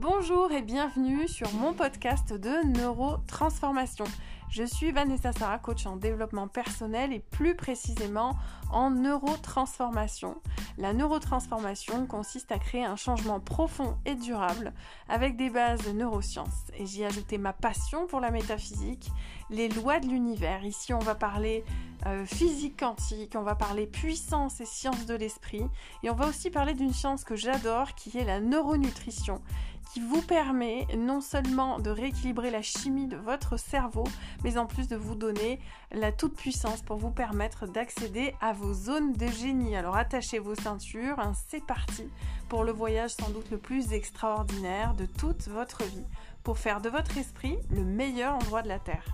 Bonjour et bienvenue sur mon podcast de neurotransformation. Je suis Vanessa Sarah, coach en développement personnel et plus précisément en neurotransformation. La neurotransformation consiste à créer un changement profond et durable avec des bases de neurosciences. Et j'y ai ajouté ma passion pour la métaphysique, les lois de l'univers. Ici, on va parler euh, physique quantique, on va parler puissance et science de l'esprit. Et on va aussi parler d'une science que j'adore qui est la neuronutrition vous permet non seulement de rééquilibrer la chimie de votre cerveau, mais en plus de vous donner la toute puissance pour vous permettre d'accéder à vos zones de génie. Alors attachez vos ceintures, hein, c'est parti pour le voyage sans doute le plus extraordinaire de toute votre vie, pour faire de votre esprit le meilleur endroit de la Terre.